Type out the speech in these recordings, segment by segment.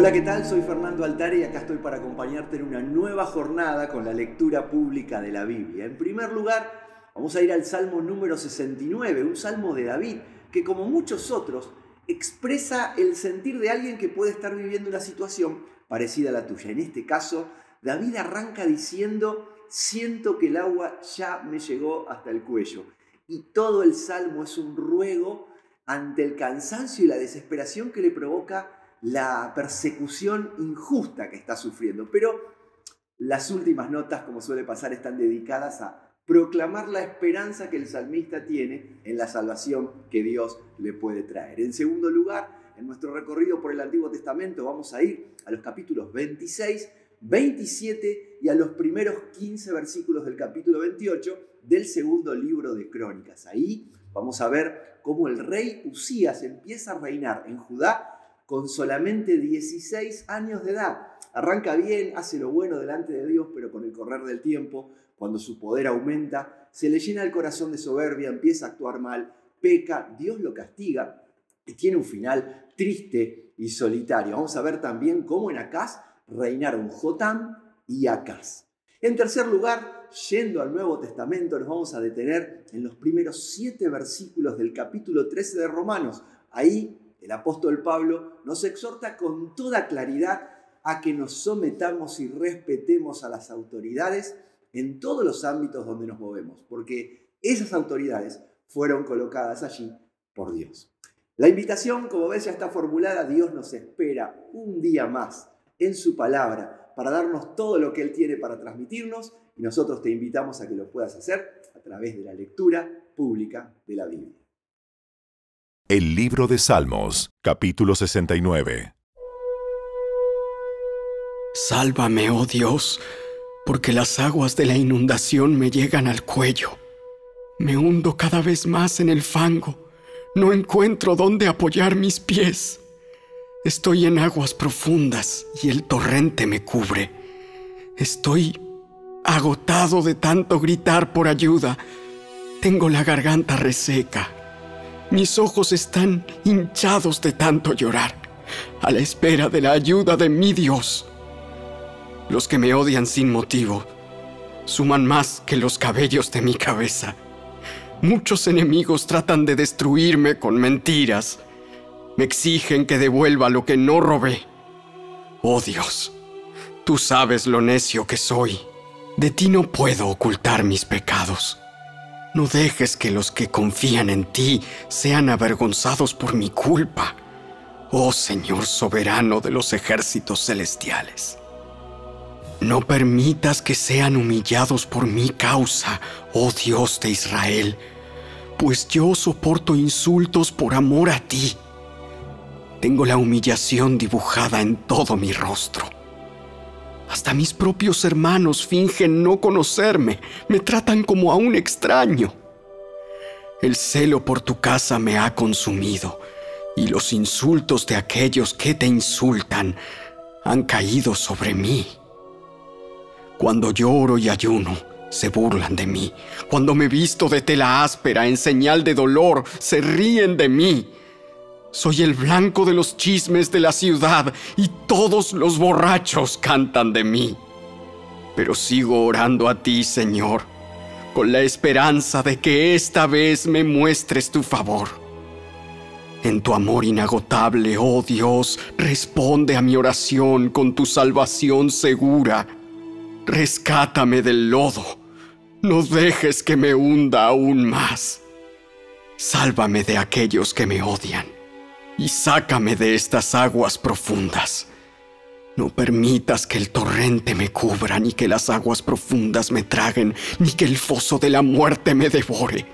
Hola, ¿qué tal? Soy Fernando Altare y acá estoy para acompañarte en una nueva jornada con la lectura pública de la Biblia. En primer lugar, vamos a ir al Salmo número 69, un salmo de David que como muchos otros expresa el sentir de alguien que puede estar viviendo una situación parecida a la tuya. En este caso, David arranca diciendo, siento que el agua ya me llegó hasta el cuello. Y todo el salmo es un ruego ante el cansancio y la desesperación que le provoca la persecución injusta que está sufriendo. Pero las últimas notas, como suele pasar, están dedicadas a proclamar la esperanza que el salmista tiene en la salvación que Dios le puede traer. En segundo lugar, en nuestro recorrido por el Antiguo Testamento vamos a ir a los capítulos 26, 27 y a los primeros 15 versículos del capítulo 28 del segundo libro de Crónicas. Ahí vamos a ver cómo el rey Usías empieza a reinar en Judá con solamente 16 años de edad. Arranca bien, hace lo bueno delante de Dios, pero con el correr del tiempo, cuando su poder aumenta, se le llena el corazón de soberbia, empieza a actuar mal, peca, Dios lo castiga y tiene un final triste y solitario. Vamos a ver también cómo en Acaz reinaron Jotam y Acaz. En tercer lugar, yendo al Nuevo Testamento, nos vamos a detener en los primeros siete versículos del capítulo 13 de Romanos. Ahí el apóstol Pablo nos exhorta con toda claridad a que nos sometamos y respetemos a las autoridades en todos los ámbitos donde nos movemos, porque esas autoridades fueron colocadas allí por Dios. La invitación, como ves, ya está formulada. Dios nos espera un día más en su palabra para darnos todo lo que Él tiene para transmitirnos y nosotros te invitamos a que lo puedas hacer a través de la lectura pública de la Biblia. El libro de Salmos, capítulo 69. Sálvame, oh Dios, porque las aguas de la inundación me llegan al cuello. Me hundo cada vez más en el fango. No encuentro dónde apoyar mis pies. Estoy en aguas profundas y el torrente me cubre. Estoy agotado de tanto gritar por ayuda. Tengo la garganta reseca mis ojos están hinchados de tanto llorar, a la espera de la ayuda de mi Dios. Los que me odian sin motivo suman más que los cabellos de mi cabeza. Muchos enemigos tratan de destruirme con mentiras. Me exigen que devuelva lo que no robé. Oh Dios, tú sabes lo necio que soy. De ti no puedo ocultar mis pecados. No dejes que los que confían en ti sean avergonzados por mi culpa, oh Señor soberano de los ejércitos celestiales. No permitas que sean humillados por mi causa, oh Dios de Israel, pues yo soporto insultos por amor a ti. Tengo la humillación dibujada en todo mi rostro. Hasta mis propios hermanos fingen no conocerme, me tratan como a un extraño. El celo por tu casa me ha consumido y los insultos de aquellos que te insultan han caído sobre mí. Cuando lloro y ayuno, se burlan de mí. Cuando me visto de tela áspera en señal de dolor, se ríen de mí. Soy el blanco de los chismes de la ciudad y todos los borrachos cantan de mí. Pero sigo orando a ti, Señor, con la esperanza de que esta vez me muestres tu favor. En tu amor inagotable, oh Dios, responde a mi oración con tu salvación segura. Rescátame del lodo. No dejes que me hunda aún más. Sálvame de aquellos que me odian y sácame de estas aguas profundas. No permitas que el torrente me cubra, ni que las aguas profundas me traguen, ni que el foso de la muerte me devore.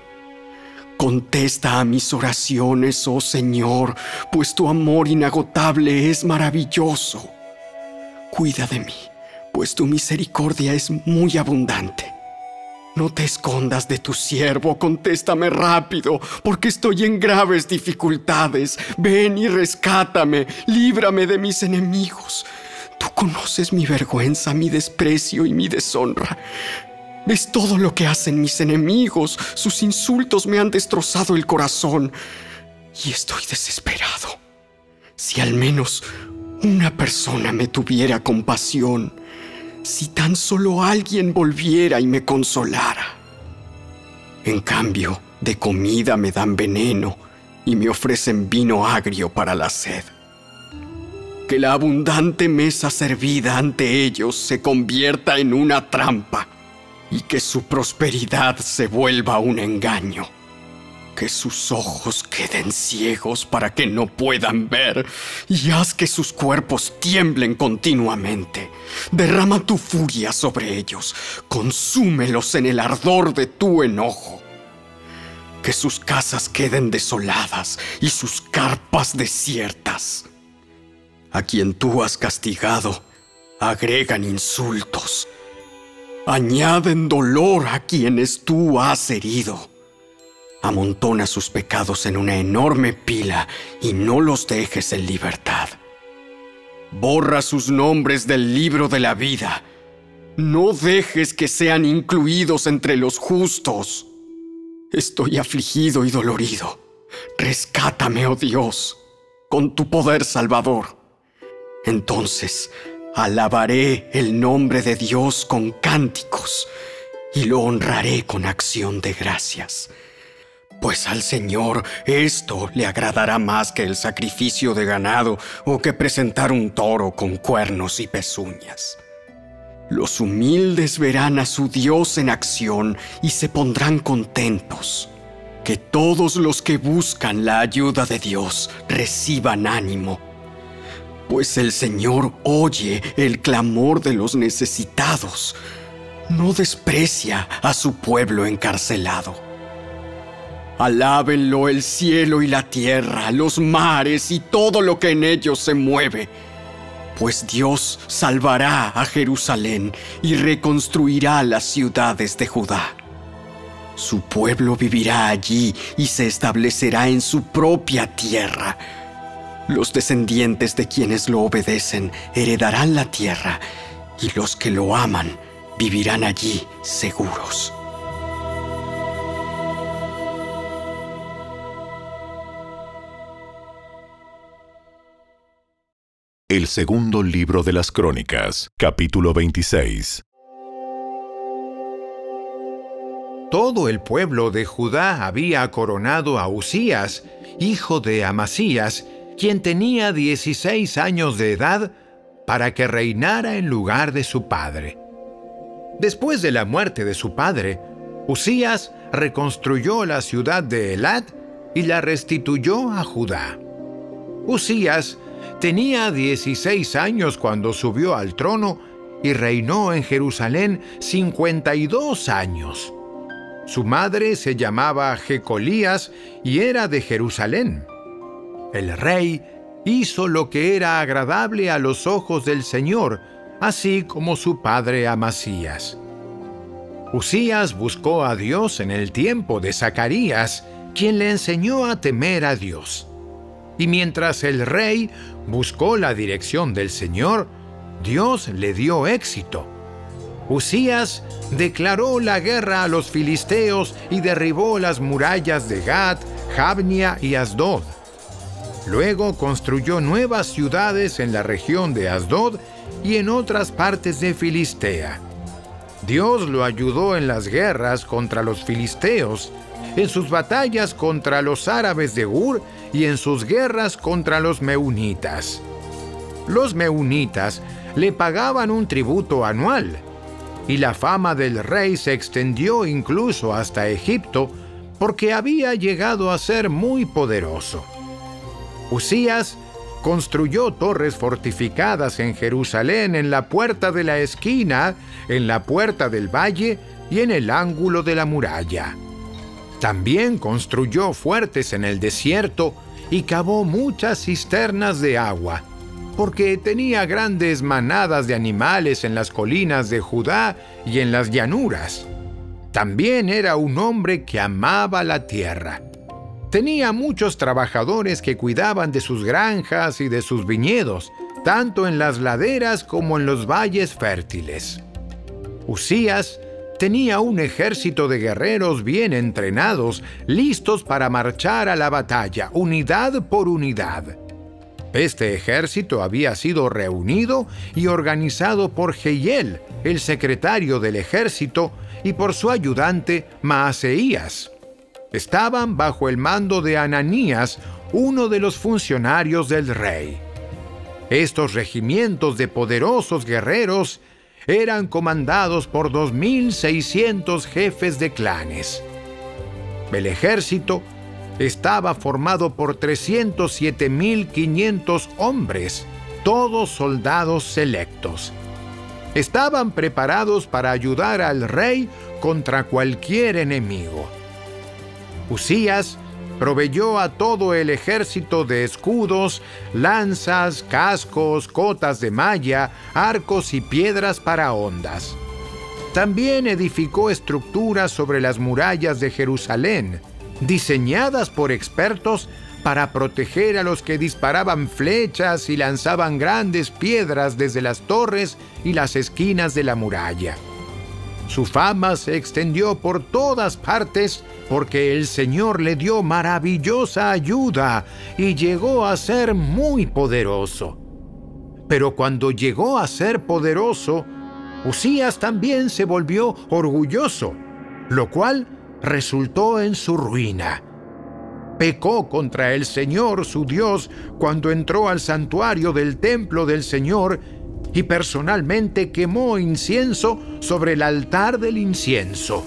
Contesta a mis oraciones, oh Señor, pues tu amor inagotable es maravilloso. Cuida de mí, pues tu misericordia es muy abundante. No te escondas de tu siervo, contéstame rápido, porque estoy en graves dificultades. Ven y rescátame, líbrame de mis enemigos. Tú conoces mi vergüenza, mi desprecio y mi deshonra. Ves todo lo que hacen mis enemigos. Sus insultos me han destrozado el corazón y estoy desesperado. Si al menos una persona me tuviera compasión, si tan solo alguien volviera y me consolara. En cambio, de comida me dan veneno y me ofrecen vino agrio para la sed. Que la abundante mesa servida ante ellos se convierta en una trampa y que su prosperidad se vuelva un engaño que sus ojos queden ciegos para que no puedan ver, y haz que sus cuerpos tiemblen continuamente. Derrama tu furia sobre ellos, consúmelos en el ardor de tu enojo. Que sus casas queden desoladas y sus carpas desiertas. A quien tú has castigado, agregan insultos. Añaden dolor a quienes tú has herido amontona sus pecados en una enorme pila y no los dejes en libertad. Borra sus nombres del libro de la vida. No dejes que sean incluidos entre los justos. Estoy afligido y dolorido. Rescátame, oh Dios, con tu poder salvador. Entonces alabaré el nombre de Dios con cánticos y lo honraré con acción de gracias pues al Señor esto le agradará más que el sacrificio de ganado o que presentar un toro con cuernos y pezuñas. Los humildes verán a su Dios en acción y se pondrán contentos. Que todos los que buscan la ayuda de Dios reciban ánimo, pues el Señor oye el clamor de los necesitados, no desprecia a su pueblo encarcelado. Alábenlo el cielo y la tierra, los mares y todo lo que en ellos se mueve. Pues Dios salvará a Jerusalén y reconstruirá las ciudades de Judá. Su pueblo vivirá allí y se establecerá en su propia tierra. Los descendientes de quienes lo obedecen heredarán la tierra y los que lo aman vivirán allí seguros. El segundo libro de las Crónicas, capítulo 26. Todo el pueblo de Judá había coronado a Usías, hijo de Amasías, quien tenía 16 años de edad, para que reinara en lugar de su padre. Después de la muerte de su padre, Usías reconstruyó la ciudad de Elat y la restituyó a Judá. Usías Tenía 16 años cuando subió al trono y reinó en Jerusalén 52 años. Su madre se llamaba Jecolías y era de Jerusalén. El rey hizo lo que era agradable a los ojos del Señor, así como su padre Amasías. Usías buscó a Dios en el tiempo de Zacarías, quien le enseñó a temer a Dios. Y mientras el rey buscó la dirección del Señor, Dios le dio éxito. Usías declaró la guerra a los filisteos y derribó las murallas de Gat, Jabnia y Asdod. Luego construyó nuevas ciudades en la región de Asdod y en otras partes de Filistea. Dios lo ayudó en las guerras contra los filisteos, en sus batallas contra los árabes de Ur y en sus guerras contra los meunitas. Los meunitas le pagaban un tributo anual, y la fama del rey se extendió incluso hasta Egipto porque había llegado a ser muy poderoso. Usías construyó torres fortificadas en Jerusalén en la puerta de la esquina, en la puerta del valle y en el ángulo de la muralla. También construyó fuertes en el desierto y cavó muchas cisternas de agua, porque tenía grandes manadas de animales en las colinas de Judá y en las llanuras. También era un hombre que amaba la tierra. Tenía muchos trabajadores que cuidaban de sus granjas y de sus viñedos, tanto en las laderas como en los valles fértiles. Usías tenía un ejército de guerreros bien entrenados, listos para marchar a la batalla, unidad por unidad. Este ejército había sido reunido y organizado por Jehiel, el secretario del ejército, y por su ayudante Maaseías. Estaban bajo el mando de Ananías, uno de los funcionarios del rey. Estos regimientos de poderosos guerreros eran comandados por 2.600 jefes de clanes. El ejército estaba formado por 307.500 hombres, todos soldados selectos. Estaban preparados para ayudar al rey contra cualquier enemigo. Usías proveyó a todo el ejército de escudos, lanzas, cascos, cotas de malla, arcos y piedras para ondas. También edificó estructuras sobre las murallas de Jerusalén, diseñadas por expertos para proteger a los que disparaban flechas y lanzaban grandes piedras desde las torres y las esquinas de la muralla. Su fama se extendió por todas partes porque el Señor le dio maravillosa ayuda y llegó a ser muy poderoso. Pero cuando llegó a ser poderoso, Usías también se volvió orgulloso, lo cual resultó en su ruina. Pecó contra el Señor su Dios cuando entró al santuario del templo del Señor y personalmente quemó incienso sobre el altar del incienso.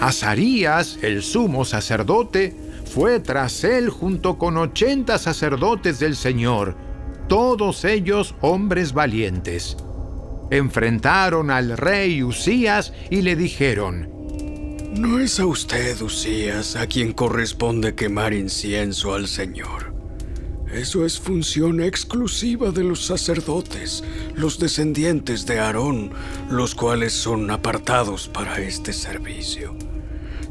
Azarías, el sumo sacerdote, fue tras él junto con ochenta sacerdotes del Señor, todos ellos hombres valientes. Enfrentaron al rey Usías y le dijeron, No es a usted, Usías, a quien corresponde quemar incienso al Señor. Eso es función exclusiva de los sacerdotes, los descendientes de Aarón, los cuales son apartados para este servicio.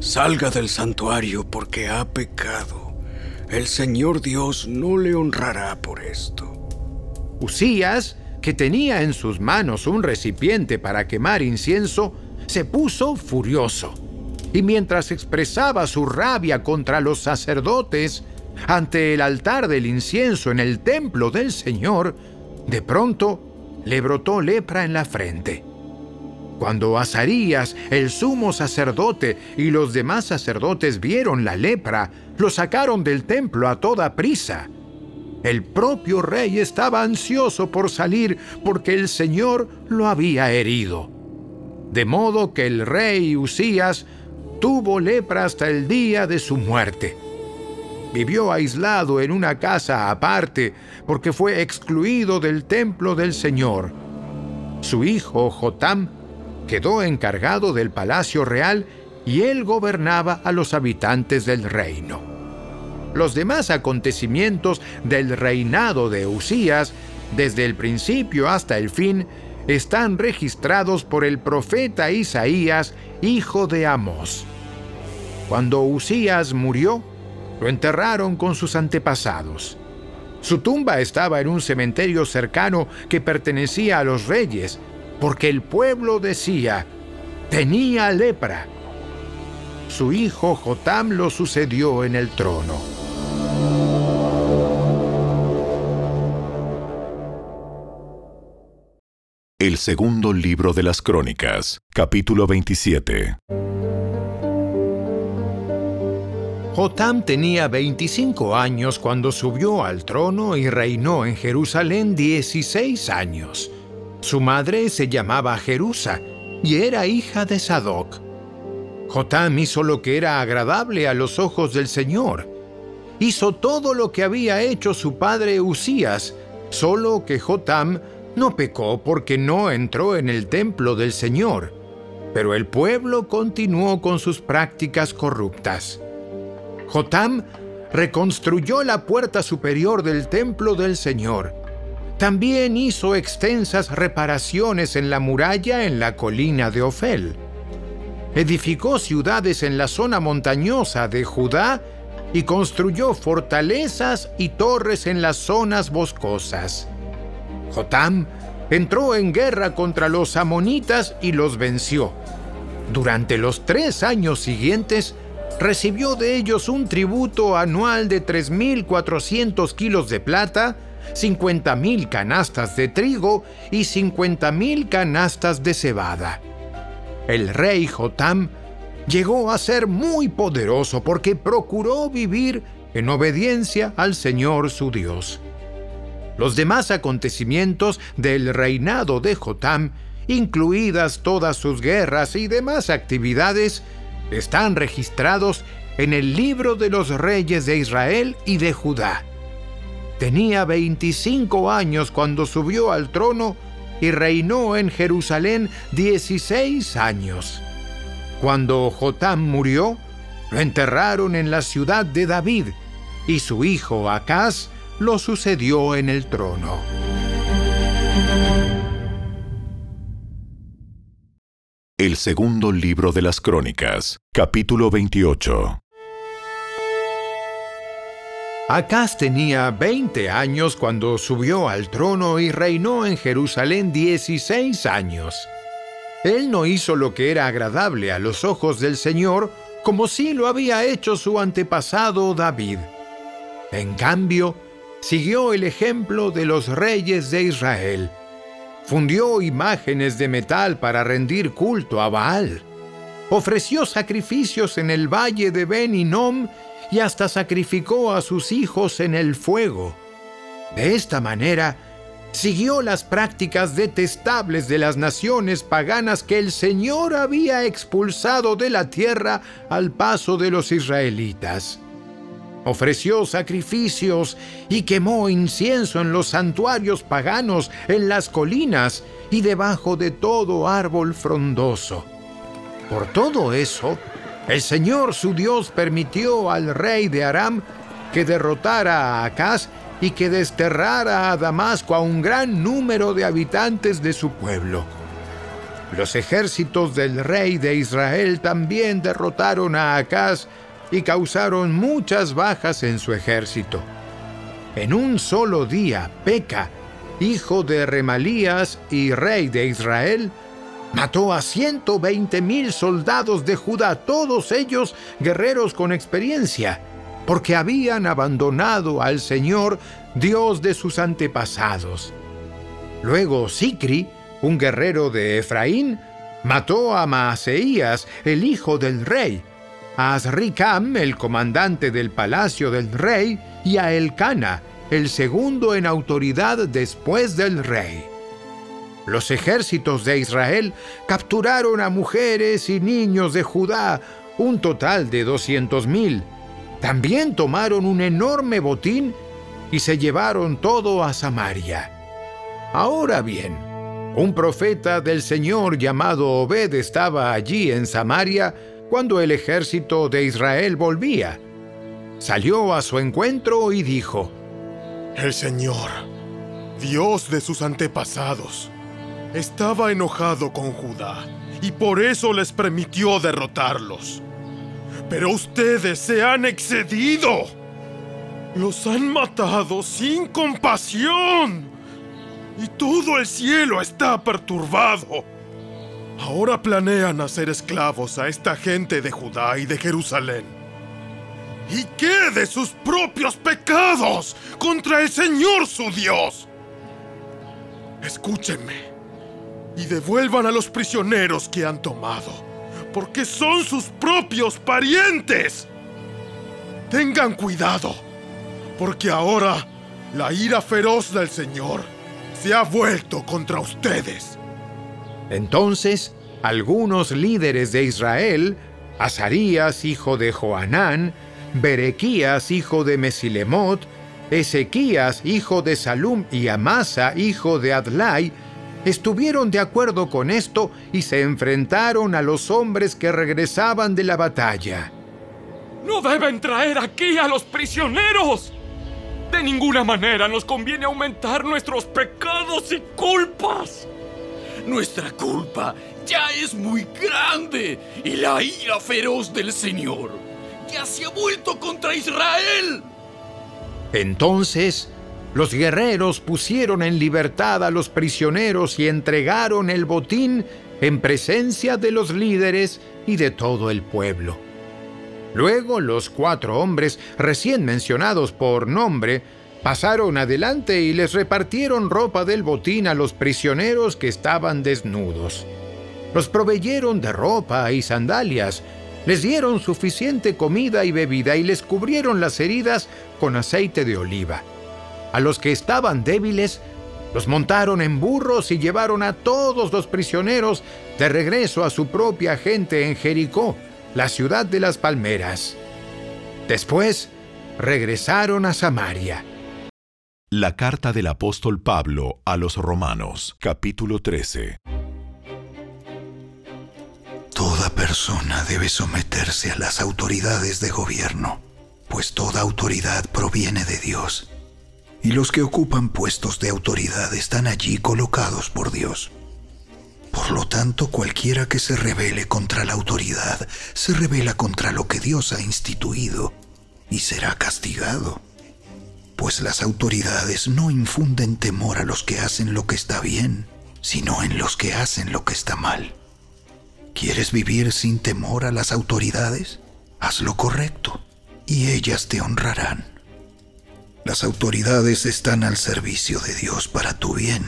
Salga del santuario porque ha pecado. El Señor Dios no le honrará por esto. Usías, que tenía en sus manos un recipiente para quemar incienso, se puso furioso. Y mientras expresaba su rabia contra los sacerdotes, ante el altar del incienso en el templo del Señor, de pronto le brotó lepra en la frente. Cuando Azarías, el sumo sacerdote, y los demás sacerdotes vieron la lepra, lo sacaron del templo a toda prisa. El propio rey estaba ansioso por salir porque el Señor lo había herido. De modo que el rey Usías tuvo lepra hasta el día de su muerte vivió aislado en una casa aparte porque fue excluido del templo del Señor. Su hijo Jotam quedó encargado del palacio real y él gobernaba a los habitantes del reino. Los demás acontecimientos del reinado de Usías, desde el principio hasta el fin, están registrados por el profeta Isaías, hijo de Amós. Cuando Usías murió, lo enterraron con sus antepasados. Su tumba estaba en un cementerio cercano que pertenecía a los reyes, porque el pueblo decía, tenía lepra. Su hijo Jotam lo sucedió en el trono. El segundo libro de las Crónicas, capítulo 27. Jotam tenía 25 años cuando subió al trono y reinó en Jerusalén 16 años. Su madre se llamaba Jerusa y era hija de Sadoc. Jotam hizo lo que era agradable a los ojos del Señor. Hizo todo lo que había hecho su padre Usías, solo que Jotam no pecó porque no entró en el templo del Señor. Pero el pueblo continuó con sus prácticas corruptas. Jotam reconstruyó la puerta superior del templo del Señor. También hizo extensas reparaciones en la muralla en la colina de Ofel. Edificó ciudades en la zona montañosa de Judá y construyó fortalezas y torres en las zonas boscosas. Jotam entró en guerra contra los amonitas y los venció. Durante los tres años siguientes, recibió de ellos un tributo anual de 3.400 kilos de plata, cincuenta mil canastas de trigo y cincuenta mil canastas de cebada. El rey Jotam llegó a ser muy poderoso porque procuró vivir en obediencia al Señor su Dios. Los demás acontecimientos del reinado de Jotam, incluidas todas sus guerras y demás actividades, están registrados en el libro de los reyes de Israel y de Judá. Tenía 25 años cuando subió al trono y reinó en Jerusalén 16 años. Cuando Jotam murió, lo enterraron en la ciudad de David y su hijo Acaz lo sucedió en el trono. El segundo libro de las Crónicas, capítulo 28. Acaz tenía 20 años cuando subió al trono y reinó en Jerusalén 16 años. Él no hizo lo que era agradable a los ojos del Señor, como sí lo había hecho su antepasado David. En cambio, siguió el ejemplo de los reyes de Israel. Fundió imágenes de metal para rendir culto a Baal. Ofreció sacrificios en el valle de Ben Hinnom y hasta sacrificó a sus hijos en el fuego. De esta manera, siguió las prácticas detestables de las naciones paganas que el Señor había expulsado de la tierra al paso de los israelitas ofreció sacrificios y quemó incienso en los santuarios paganos, en las colinas y debajo de todo árbol frondoso. Por todo eso, el Señor su Dios permitió al rey de Aram que derrotara a Acaz y que desterrara a Damasco a un gran número de habitantes de su pueblo. Los ejércitos del rey de Israel también derrotaron a Acaz y causaron muchas bajas en su ejército. En un solo día, Peca, hijo de Remalías y rey de Israel, mató a 120 mil soldados de Judá, todos ellos guerreros con experiencia, porque habían abandonado al Señor, Dios de sus antepasados. Luego Sicri, un guerrero de Efraín, mató a Maaseías, el hijo del rey, a Asricam, el comandante del palacio del rey, y a Elcana, el segundo en autoridad después del rey. Los ejércitos de Israel capturaron a mujeres y niños de Judá, un total de doscientos mil. También tomaron un enorme botín y se llevaron todo a Samaria. Ahora bien, un profeta del Señor llamado Obed estaba allí en Samaria cuando el ejército de Israel volvía. Salió a su encuentro y dijo, El Señor, Dios de sus antepasados, estaba enojado con Judá y por eso les permitió derrotarlos. Pero ustedes se han excedido. Los han matado sin compasión. Y todo el cielo está perturbado. Ahora planean hacer esclavos a esta gente de Judá y de Jerusalén. ¿Y qué de sus propios pecados contra el Señor su Dios? Escúchenme y devuelvan a los prisioneros que han tomado, porque son sus propios parientes. Tengan cuidado, porque ahora la ira feroz del Señor se ha vuelto contra ustedes. Entonces, algunos líderes de Israel, Azarías, hijo de Joanán, Berequías, hijo de Mesilemot, Ezequías, hijo de Salum, y Amasa, hijo de Adlai, estuvieron de acuerdo con esto y se enfrentaron a los hombres que regresaban de la batalla. ¡No deben traer aquí a los prisioneros! De ninguna manera nos conviene aumentar nuestros pecados y culpas. Nuestra culpa ya es muy grande y la ira feroz del Señor ya se ha vuelto contra Israel. Entonces, los guerreros pusieron en libertad a los prisioneros y entregaron el botín en presencia de los líderes y de todo el pueblo. Luego los cuatro hombres recién mencionados por nombre Pasaron adelante y les repartieron ropa del botín a los prisioneros que estaban desnudos. Los proveyeron de ropa y sandalias, les dieron suficiente comida y bebida y les cubrieron las heridas con aceite de oliva. A los que estaban débiles, los montaron en burros y llevaron a todos los prisioneros de regreso a su propia gente en Jericó, la ciudad de las palmeras. Después, regresaron a Samaria. La carta del apóstol Pablo a los Romanos, capítulo 13. Toda persona debe someterse a las autoridades de gobierno, pues toda autoridad proviene de Dios. Y los que ocupan puestos de autoridad están allí colocados por Dios. Por lo tanto, cualquiera que se rebele contra la autoridad se rebela contra lo que Dios ha instituido y será castigado pues las autoridades no infunden temor a los que hacen lo que está bien, sino en los que hacen lo que está mal. ¿Quieres vivir sin temor a las autoridades? Haz lo correcto y ellas te honrarán. Las autoridades están al servicio de Dios para tu bien.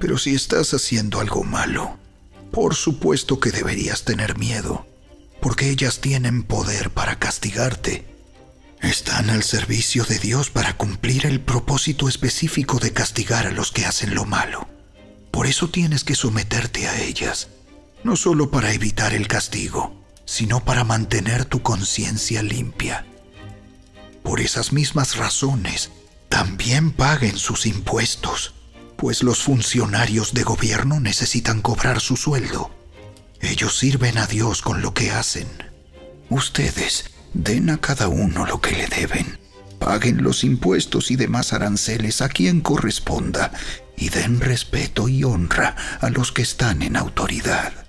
Pero si estás haciendo algo malo, por supuesto que deberías tener miedo, porque ellas tienen poder para castigarte están al servicio de Dios para cumplir el propósito específico de castigar a los que hacen lo malo. Por eso tienes que someterte a ellas, no solo para evitar el castigo, sino para mantener tu conciencia limpia. Por esas mismas razones, también paguen sus impuestos, pues los funcionarios de gobierno necesitan cobrar su sueldo. Ellos sirven a Dios con lo que hacen. Ustedes Den a cada uno lo que le deben. Paguen los impuestos y demás aranceles a quien corresponda y den respeto y honra a los que están en autoridad.